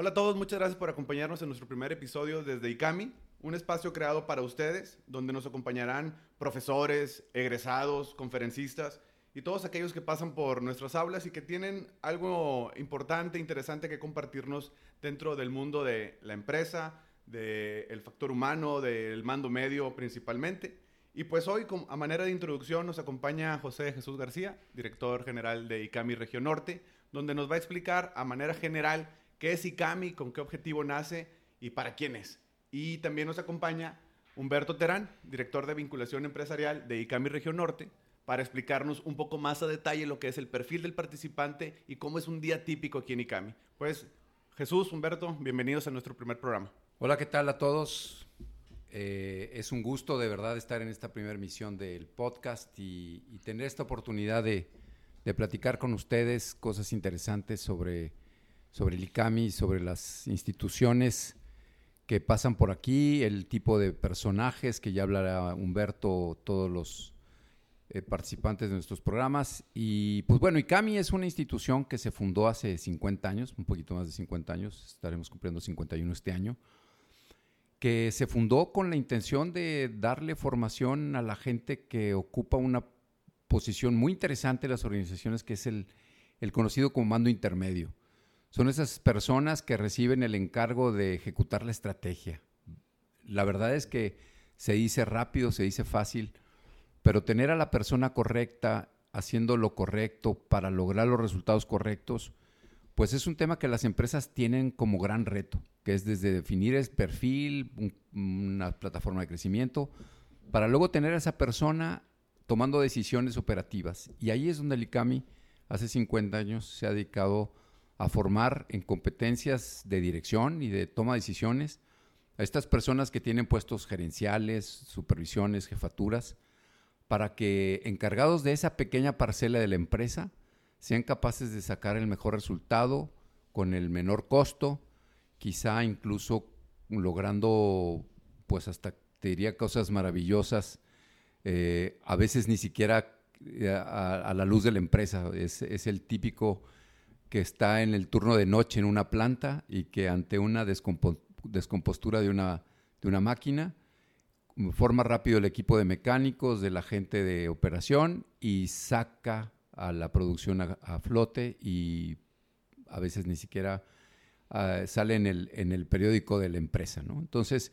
Hola a todos, muchas gracias por acompañarnos en nuestro primer episodio desde ICAMI, un espacio creado para ustedes, donde nos acompañarán profesores, egresados, conferencistas y todos aquellos que pasan por nuestras aulas y que tienen algo importante, interesante que compartirnos dentro del mundo de la empresa, del factor humano, del mando medio principalmente. Y pues hoy, a manera de introducción, nos acompaña José Jesús García, director general de ICAMI Región Norte, donde nos va a explicar a manera general qué es ICAMI, con qué objetivo nace y para quién es. Y también nos acompaña Humberto Terán, director de vinculación empresarial de ICAMI Región Norte, para explicarnos un poco más a detalle lo que es el perfil del participante y cómo es un día típico aquí en ICAMI. Pues Jesús, Humberto, bienvenidos a nuestro primer programa. Hola, ¿qué tal a todos? Eh, es un gusto de verdad estar en esta primera emisión del podcast y, tener esta oportunidad de, platicar con ustedes cosas interesantes sobre, sobre el ICAMI, sobre las instituciones que pasan por aquí, el tipo de personajes que ya hablará Humberto, todos los eh, participantes de nuestros programas. Y pues bueno, ICAMI es una institución que se fundó hace 50 años, un poquito más de 50 años, estaremos cumpliendo 51 este año que se fundó con la intención de darle formación a la gente que ocupa una posición muy interesante en las organizaciones, que es el, conocido como mando intermedio. Son esas personas que reciben el encargo de ejecutar la estrategia. La verdad es que se dice rápido, se dice fácil, pero tener a la persona correcta haciendo lo correcto para lograr los resultados correctos, pues es un tema que las empresas tienen como gran reto que es desde definir el perfil, una plataforma de crecimiento, para luego tener a esa persona tomando decisiones operativas. Y ahí es donde el ICAMI hace 50 años se ha dedicado formar en competencias de dirección y de toma de decisiones a estas personas que tienen puestos gerenciales, supervisiones, jefaturas, para que encargados de esa pequeña parcela de la empresa sean capaces de sacar el mejor resultado con el menor costo quizá incluso logrando, pues hasta te diría cosas maravillosas, eh, a veces ni siquiera eh, a, la luz de la empresa. Es, el típico que está en el turno de noche en una planta y que ante una descompostura de una, de una máquina, forma rápido el equipo de mecánicos, de la gente de operación y saca a la producción a flote y a veces ni siquiera Ah, sale en el, en el periódico de la empresa. ¿no? Entonces,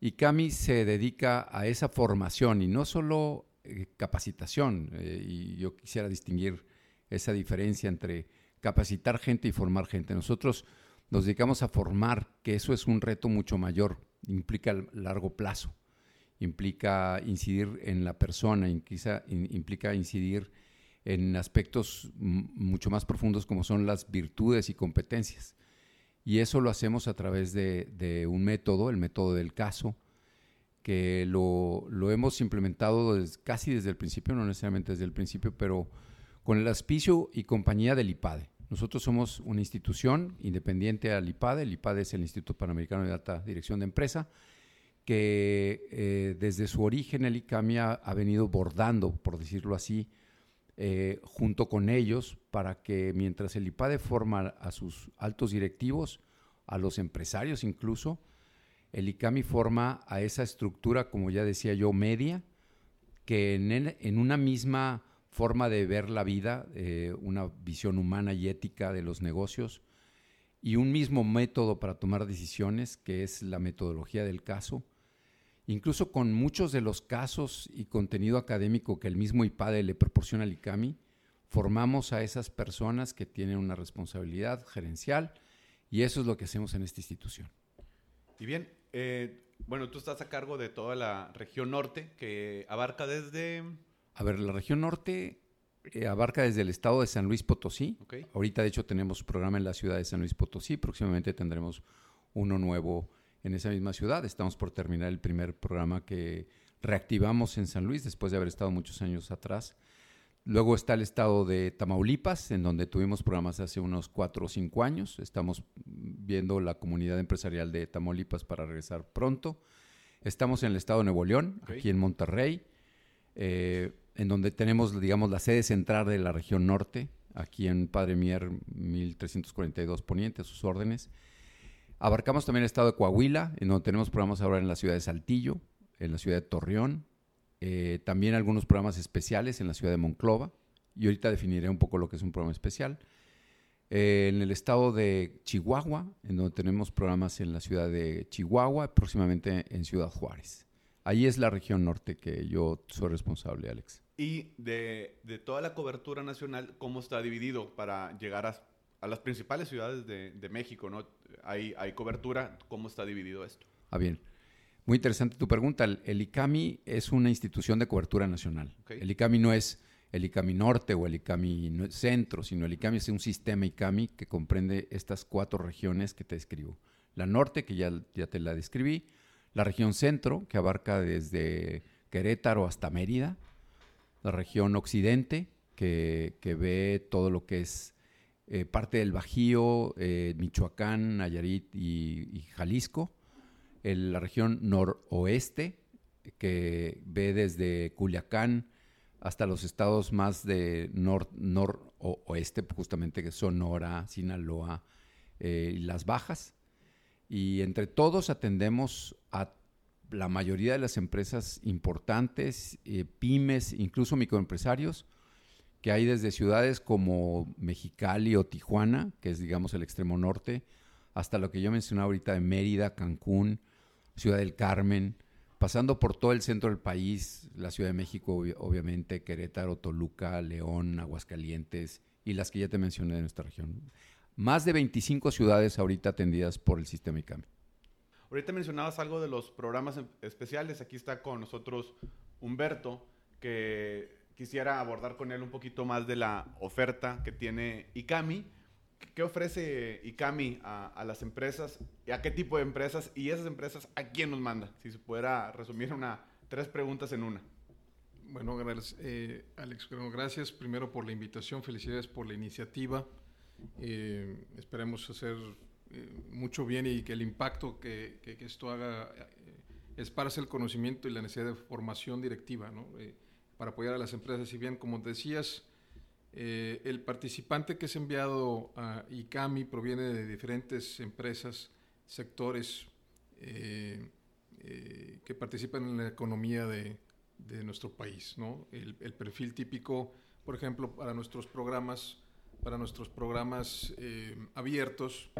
ICAMI se dedica a esa formación y no solo eh, capacitación, eh, y yo quisiera distinguir esa diferencia entre capacitar gente y formar gente. Nosotros nos dedicamos a formar, que eso es un reto mucho mayor, implica largo plazo, implica incidir en la persona, implica incidir en aspectos mucho más profundos como son las virtudes y competencias. Y eso lo hacemos a través de, un método, el método del caso, que lo, hemos implementado casi desde el principio, no necesariamente desde el principio, pero con el auspicio y compañía del IPADE. Nosotros somos una institución independiente al IPADE. El IPADE es el Instituto Panamericano de Alta Dirección de Empresa, que eh, desde su origen el ICAMI ha, venido bordando, por decirlo así, eh, junto con ellos para que mientras el IPADE forma a sus altos directivos, a los empresarios incluso, el ICAMI forma a esa estructura, como ya decía yo, media, que en, una misma forma de ver la vida, eh, una visión humana y ética de los negocios, y un mismo método para tomar decisiones, que es la metodología del caso, Incluso con muchos de los casos y contenido académico que el mismo IPADE le proporciona al ICAMI, formamos a esas personas que tienen una responsabilidad gerencial y eso es lo que hacemos en esta institución. Y bien, eh, bueno, tú estás a cargo de toda la región norte que abarca desde... A ver, la región norte eh, abarca desde el estado de San Luis Potosí. Ahorita, de hecho, tenemos programa en la ciudad de San Luis Potosí. Próximamente tendremos uno nuevo en esa misma ciudad. Estamos por terminar el primer programa que reactivamos en San Luis después de haber estado muchos años atrás. Luego está el estado de Tamaulipas, en donde tuvimos programas hace unos cuatro o cinco años. Estamos viendo la comunidad empresarial de Tamaulipas para regresar pronto. Estamos en el estado de Nuevo León, aquí en Monterrey, eh, en donde tenemos, digamos, la sede central de la región norte, aquí en Padre Mier 1342 Poniente, a sus órdenes. Abarcamos también el estado de Coahuila, en donde tenemos programas ahora en la ciudad de Saltillo, en la ciudad de Torreón, eh, también algunos programas especiales en la ciudad de Monclova, y ahorita definiré un poco lo que es un programa especial. Eh, en el estado de Chihuahua, en donde tenemos programas en la ciudad de Chihuahua, próximamente en Ciudad Juárez. Ahí es la región norte que yo soy responsable, Alex. Y de, de toda la cobertura nacional, ¿cómo está dividido para llegar a, a las principales ciudades de, de México? ¿no? ¿Hay, ¿Hay cobertura? ¿Cómo está dividido esto? Ah, bien. Muy interesante tu pregunta. El, ICAMI es una institución de cobertura nacional. Okay. El ICAMI no es el ICAMI Norte o el ICAMI Centro, sino el ICAMI es un sistema ICAMI que comprende estas cuatro regiones que te describo. La Norte, que ya, ya te la describí, la región Centro, que abarca desde Querétaro hasta Mérida, la región Occidente, que, que ve todo lo que es eh, parte del Bajío, eh, Michoacán, Nayarit y, Jalisco, la región noroeste, que ve desde Culiacán hasta los estados más de nor, noroeste, justamente que Sonora, Sinaloa eh, y las Bajas. Y entre todos atendemos a la mayoría de las empresas importantes, eh, pymes, incluso microempresarios, que hay desde ciudades como Mexicali o Tijuana, que es digamos el extremo norte, hasta lo que yo mencionaba ahorita de Mérida, Cancún, Ciudad del Carmen, pasando por todo el centro del país, la Ciudad de México, obvi- obviamente, Querétaro, Toluca, León, Aguascalientes y las que ya te mencioné de nuestra región. Más de 25 ciudades ahorita atendidas por el sistema ICAMI. Ahorita mencionabas algo de los programas especiales. Aquí está con nosotros Humberto, que quisiera abordar con él un poquito más de la oferta que tiene ICAMI. ¿Qué ofrece ICAMI a, a las empresas? ¿Y ¿A qué tipo de empresas? Y esas empresas, ¿a quién nos manda? Si se pudiera resumir una, tres preguntas en una. Bueno, gracias, eh, Alex, gracias primero por la invitación, felicidades por la iniciativa. Eh, esperemos hacer eh, mucho bien y que el impacto que, esto haga eh, esparce el conocimiento y la necesidad de formación directiva, ¿no? Eh, para apoyar a las empresas. Si bien, como decías, el participante que es enviado a ICAMI proviene de diferentes empresas, sectores que participan en la economía de, nuestro país. ¿no? El, perfil típico, por ejemplo, para nuestros programas, para nuestros programas abiertos,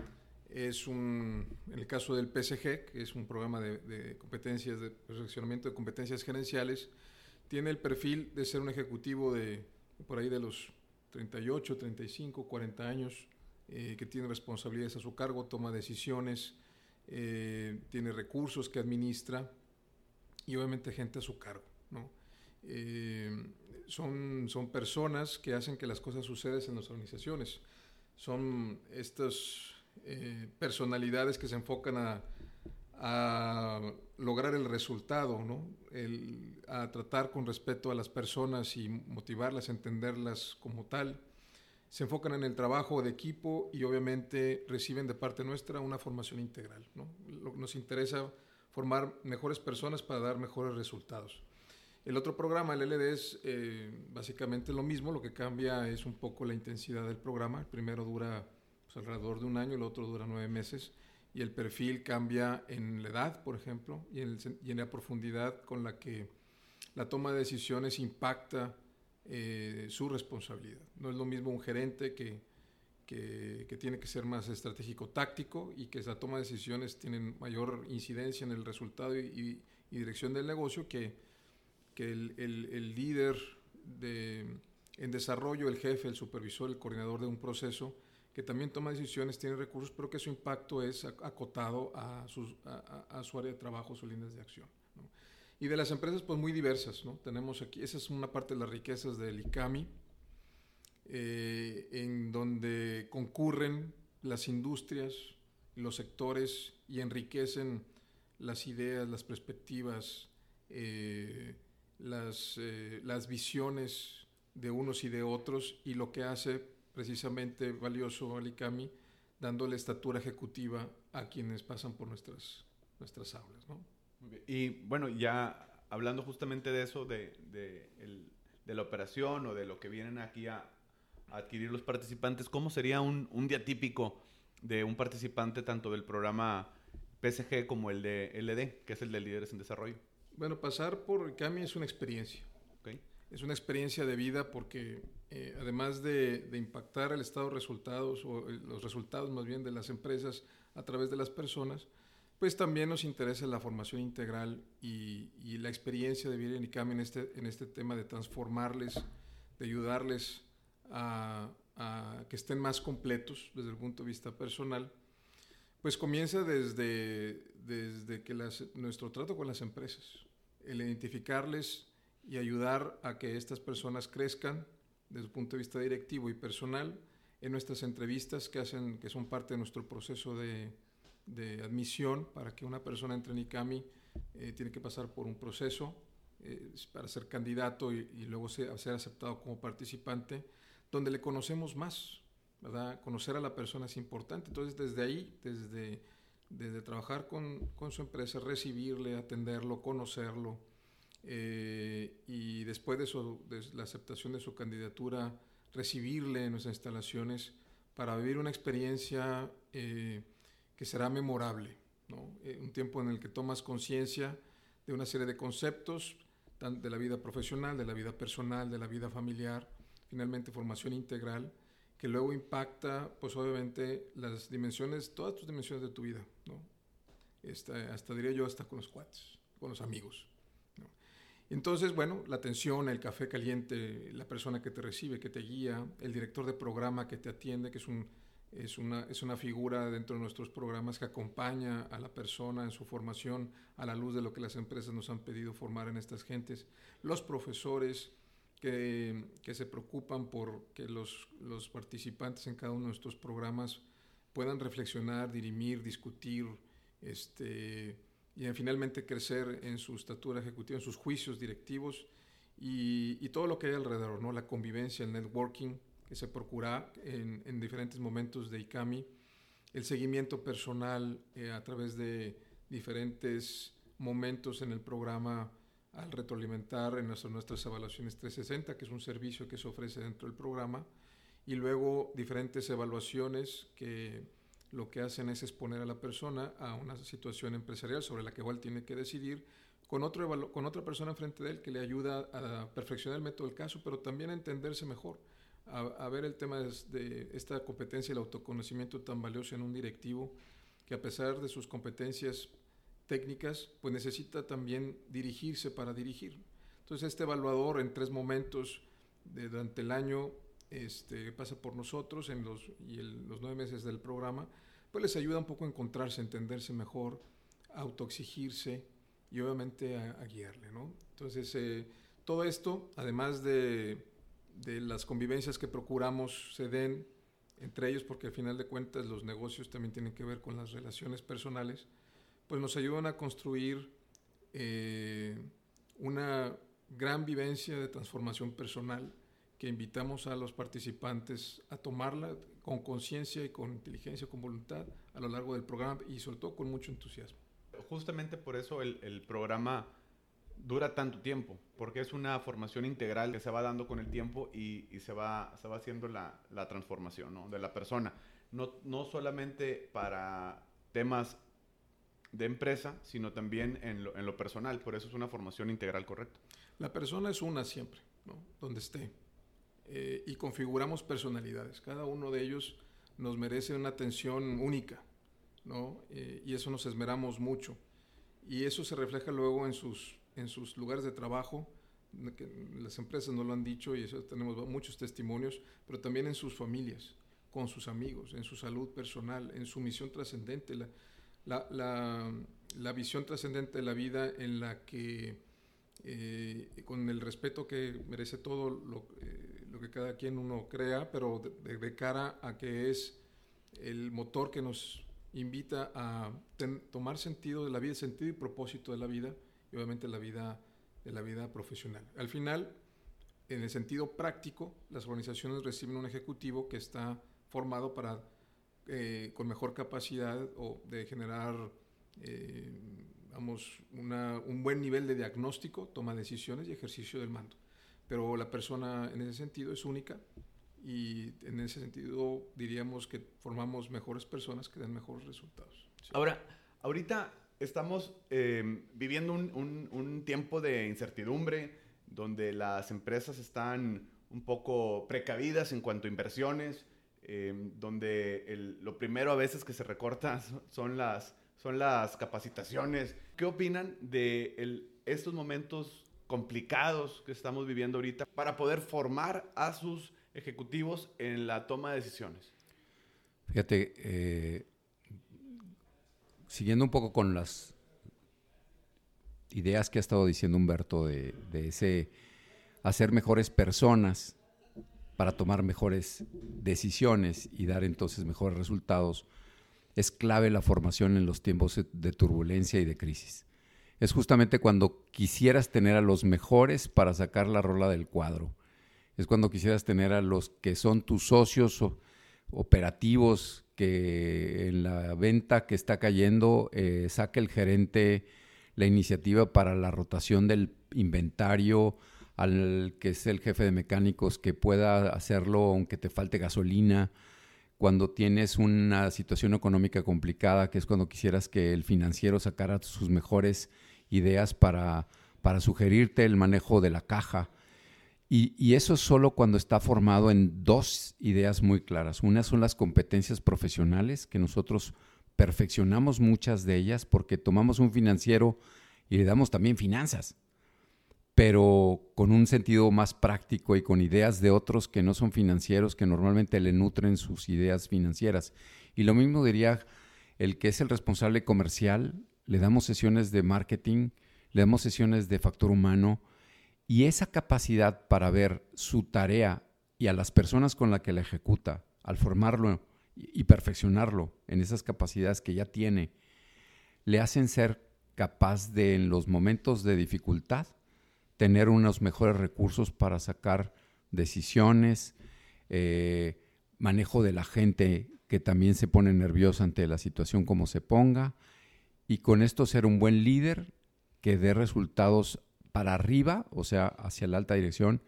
es un, en el caso del PSG, que es un programa de, de competencias, de perfeccionamiento de competencias gerenciales, tiene el perfil de ser un ejecutivo de por ahí de los 38, 35, 40 años, eh, que tiene responsabilidades a su cargo, toma decisiones, eh, tiene recursos que administra y obviamente gente a su cargo. ¿no? Eh, son, son personas que hacen que las cosas sucedan en las organizaciones. Son estas eh, personalidades que se enfocan a, lograr el resultado, ¿no? A tratar con respeto a las personas y motivarlas, entenderlas como tal. Se enfocan en el trabajo de equipo y obviamente reciben de parte nuestra una formación integral. Nos interesa formar mejores personas para dar mejores resultados. El otro programa, el LD, es eh, básicamente lo mismo, lo que cambia es un poco la intensidad del programa. El primero dura alrededor de un año, el otro dura nueve meses y el perfil cambia en la edad, por ejemplo, y en, el y en la profundidad con la que la toma de decisiones impacta eh, su responsabilidad. No es lo mismo un gerente que, que, que tiene que ser más estratégico-táctico y que la toma de decisiones tiene mayor incidencia en el resultado y, y- y dirección del negocio que, que el, el- el líder de, en desarrollo, el jefe, el supervisor, el coordinador de un proceso, que también toma decisiones, tiene recursos, pero que su impacto es ac- acotado a, sus- a- a su área de trabajo, sus líneas de acción. ¿no? Y de las empresas, pues muy diversas, ¿no? Tenemos aquí, esa es una parte de las riquezas del ICAMI, eh, en donde concurren las industrias, los sectores y enriquecen las ideas, las perspectivas, eh, las, eh, las visiones de unos y de otros y lo que hace precisamente valioso al ICAMI, dándole estatura ejecutiva a quienes pasan por nuestras, nuestras aulas. ¿no? Muy bien. Y bueno, ya hablando justamente de eso, de, de, el- de la operación o de lo que vienen aquí a, a adquirir los participantes, ¿cómo sería un, un día típico de un participante tanto del programa PSG como el de LD, que es el de Líderes en Desarrollo? Bueno, pasar por ICAMI es una experiencia. Okay. Es una experiencia de vida porque eh, además de, de, impactar el estado de resultados o los resultados más bien de las empresas a través de las personas, pues también nos interesa la formación integral y, y la experiencia de vivir en ICAMI en este, en este tema de transformarles, de ayudarles a, a que estén más completos desde el punto de vista personal, pues comienza desde, desde que las, nuestro trato con las empresas, el identificarles y ayudar a que estas personas crezcan desde el punto de vista directivo y personal en nuestras entrevistas que, hacen, que son parte de nuestro proceso de, de admisión para que una persona entre en ICAMI eh, tiene que pasar por un proceso eh, para ser candidato y, y luego ser, ser, aceptado como participante, donde le conocemos más, ¿verdad? Conocer a la persona es importante. Entonces, desde ahí, desde, desde trabajar con, con su empresa, recibirle, atenderlo, conocerlo, eh, y después de, su, de, la aceptación de su candidatura, recibirle en nuestras instalaciones para vivir una experiencia eh, que será memorable, ¿no? eh, un tiempo en el que tomas conciencia de una serie de conceptos de la vida profesional, de la vida personal, de la vida familiar, finalmente formación integral, que luego impacta, pues obviamente, las dimensiones, todas tus dimensiones de tu vida, ¿no? Esta, hasta diría yo, hasta con los cuates, con los amigos. Entonces, bueno, la atención, el café caliente, la persona que te recibe, que te guía, el director de programa que te atiende, que es, un, es, una, figura dentro de nuestros programas que acompaña a la persona en su formación a la luz de lo que las empresas nos han pedido formar en estas gentes, los profesores que, se preocupan por que los, participantes en cada uno de nuestros programas puedan reflexionar, dirimir, discutir, este, y finalmente crecer en su estatura ejecutiva, en sus juicios directivos y, y, todo lo que hay alrededor, ¿no? la convivencia, el networking que se procura en, en diferentes momentos de ICAMI, el seguimiento personal eh, a través de diferentes momentos en el programa al retroalimentar en nuestras, nuestras evaluaciones 360, que es un servicio que se ofrece dentro del programa, y luego diferentes evaluaciones que lo que hacen es exponer a la persona a una situación empresarial sobre la que igual tiene que decidir con, otro, con otra persona enfrente de él que le ayuda a perfeccionar el método del caso, pero también a entenderse mejor, a, ver el tema de, esta competencia y el autoconocimiento tan valioso en un directivo que a pesar de sus competencias técnicas, pues necesita también dirigirse para dirigir. Entonces este evaluador en tres momentos durante el año este, pasa por nosotros en los, y el, los nueve meses del programa, pues les ayuda un poco a encontrarse, a entenderse mejor, a autoexigirse y obviamente a, a guiarle, ¿no? Entonces, eh, todo esto, además de, de, las convivencias que procuramos se den entre ellos, porque al final de cuentas los negocios también tienen que ver con las relaciones personales, pues nos ayudan a construir eh, una gran vivencia de transformación personal que invitamos a los participantes a tomarla con conciencia y con inteligencia, con voluntad a lo largo del programa y sobre todo con mucho entusiasmo. Justamente por eso el, el programa dura tanto tiempo, porque es una formación integral que se va dando con el tiempo y, y se, va, se va haciendo la, la transformación ¿no? de la persona. No, no solamente para temas de empresa, sino también en lo, en lo personal. Por eso es una formación integral correcta. La persona es una siempre, ¿no? donde esté eh, y configuramos personalidades. Cada uno de ellos nos merece una atención única, ¿no? Eh, y eso nos esmeramos mucho. Y eso se refleja luego en sus, en sus lugares de trabajo, que las empresas no lo han dicho y eso tenemos muchos testimonios, pero también en sus familias, con sus amigos, en su salud personal, en su misión trascendente, la, la, la, la visión trascendente de la vida en la que eh, con el respeto que merece todo lo, eh, que cada quien uno crea, pero de, cara a que es el motor que nos invita a tomar sentido de la vida, sentido y propósito de la vida, y obviamente la vida de la vida profesional. Al final, en el sentido práctico, las organizaciones reciben un ejecutivo que está formado para, eh, con mejor capacidad o de generar eh, vamos, un buen nivel de diagnóstico, toma decisiones y ejercicio del mando. Pero la persona en ese sentido es única y en ese sentido diríamos que formamos mejores personas que dan mejores resultados. Ahora, ahorita estamos eh, viviendo un, un, tiempo de incertidumbre donde las empresas están un poco precavidas en cuanto a inversiones, eh, donde lo primero a veces que se recorta son las, son las capacitaciones. ¿Qué opinan de el, estos momentos complicados que estamos viviendo ahorita para poder formar a sus ejecutivos en la toma de decisiones? Fíjate, eh, siguiendo un poco con las ideas que ha estado diciendo Humberto de, de ese hacer mejores personas para tomar mejores decisiones y dar entonces mejores resultados, es clave la formación en los tiempos de turbulencia y de crisis. Es justamente cuando quisieras tener a los mejores para sacar la rola del cuadro. Es cuando quisieras tener a los que son tus socios operativos, que en la venta que está cayendo eh, saque el gerente la iniciativa para la rotación del inventario, al que es el jefe de mecánicos que pueda hacerlo aunque te falte gasolina, cuando tienes una situación económica complicada, que es cuando quisieras que el financiero sacara sus mejores ideas para, para sugerirte el manejo de la caja. Y, eso es solo cuando está formado en dos ideas muy claras. Una son las competencias profesionales, que nosotros perfeccionamos muchas de ellas porque tomamos un financiero y le damos también finanzas pero con un sentido más práctico y con ideas de otros que no son financieros, que normalmente le nutren sus ideas financieras. Y lo mismo diría el que es el responsable comercial, le damos sesiones de marketing, le damos sesiones de factor humano, y esa capacidad para ver su tarea y a las personas con las que la ejecuta, al formarlo y perfeccionarlo en esas capacidades que ya tiene, le hacen ser capaz de en los momentos de dificultad tener unos mejores recursos para sacar decisiones, eh, manejo de la gente que también se pone nerviosa ante la situación como se ponga, y con esto ser un buen líder que dé resultados para arriba, o sea, hacia la alta dirección,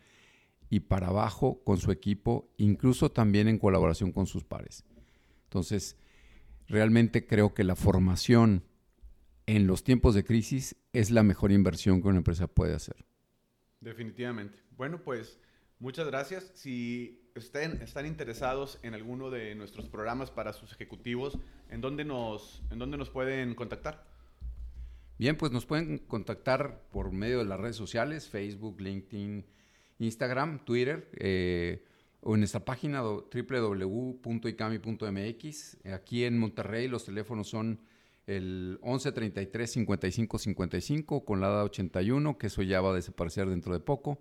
y para abajo con su equipo, incluso también en colaboración con sus pares. Entonces, realmente creo que la formación en los tiempos de crisis es la mejor inversión que una empresa puede hacer. Definitivamente. Bueno, pues muchas gracias. Si estén, están interesados en alguno de nuestros programas para sus ejecutivos, ¿en dónde nos, en dónde nos pueden contactar? Bien, pues nos pueden contactar por medio de las redes sociales, Facebook, LinkedIn, Instagram, Twitter, eh, o en nuestra página www.icami.mx. Aquí en Monterrey los teléfonos son el 11 33 55 55 con la ADA 81, que eso ya va a desaparecer dentro de poco.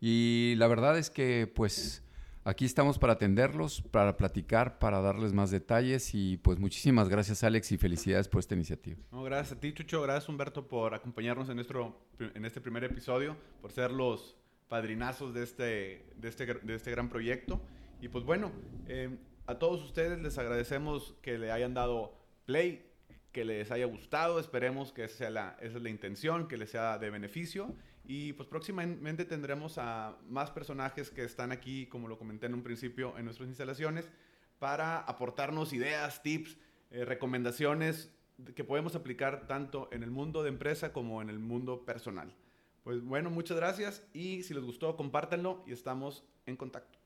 Y la verdad es que pues aquí estamos para atenderlos, para platicar, para darles más detalles y pues muchísimas gracias Alex y felicidades por esta iniciativa. No, gracias a ti Chucho, gracias Humberto por acompañarnos en, nuestro, en este primer episodio, por ser los padrinazos de este, de este, de este gran proyecto. Y pues bueno, eh, a todos ustedes les agradecemos que le hayan dado play que les haya gustado, esperemos que esa, sea la, esa es la intención, que les sea de beneficio. Y pues próximamente tendremos a más personajes que están aquí, como lo comenté en un principio, en nuestras instalaciones, para aportarnos ideas, tips, eh, recomendaciones que podemos aplicar tanto en el mundo de empresa como en el mundo personal. Pues bueno, muchas gracias y si les gustó, compártanlo y estamos en contacto.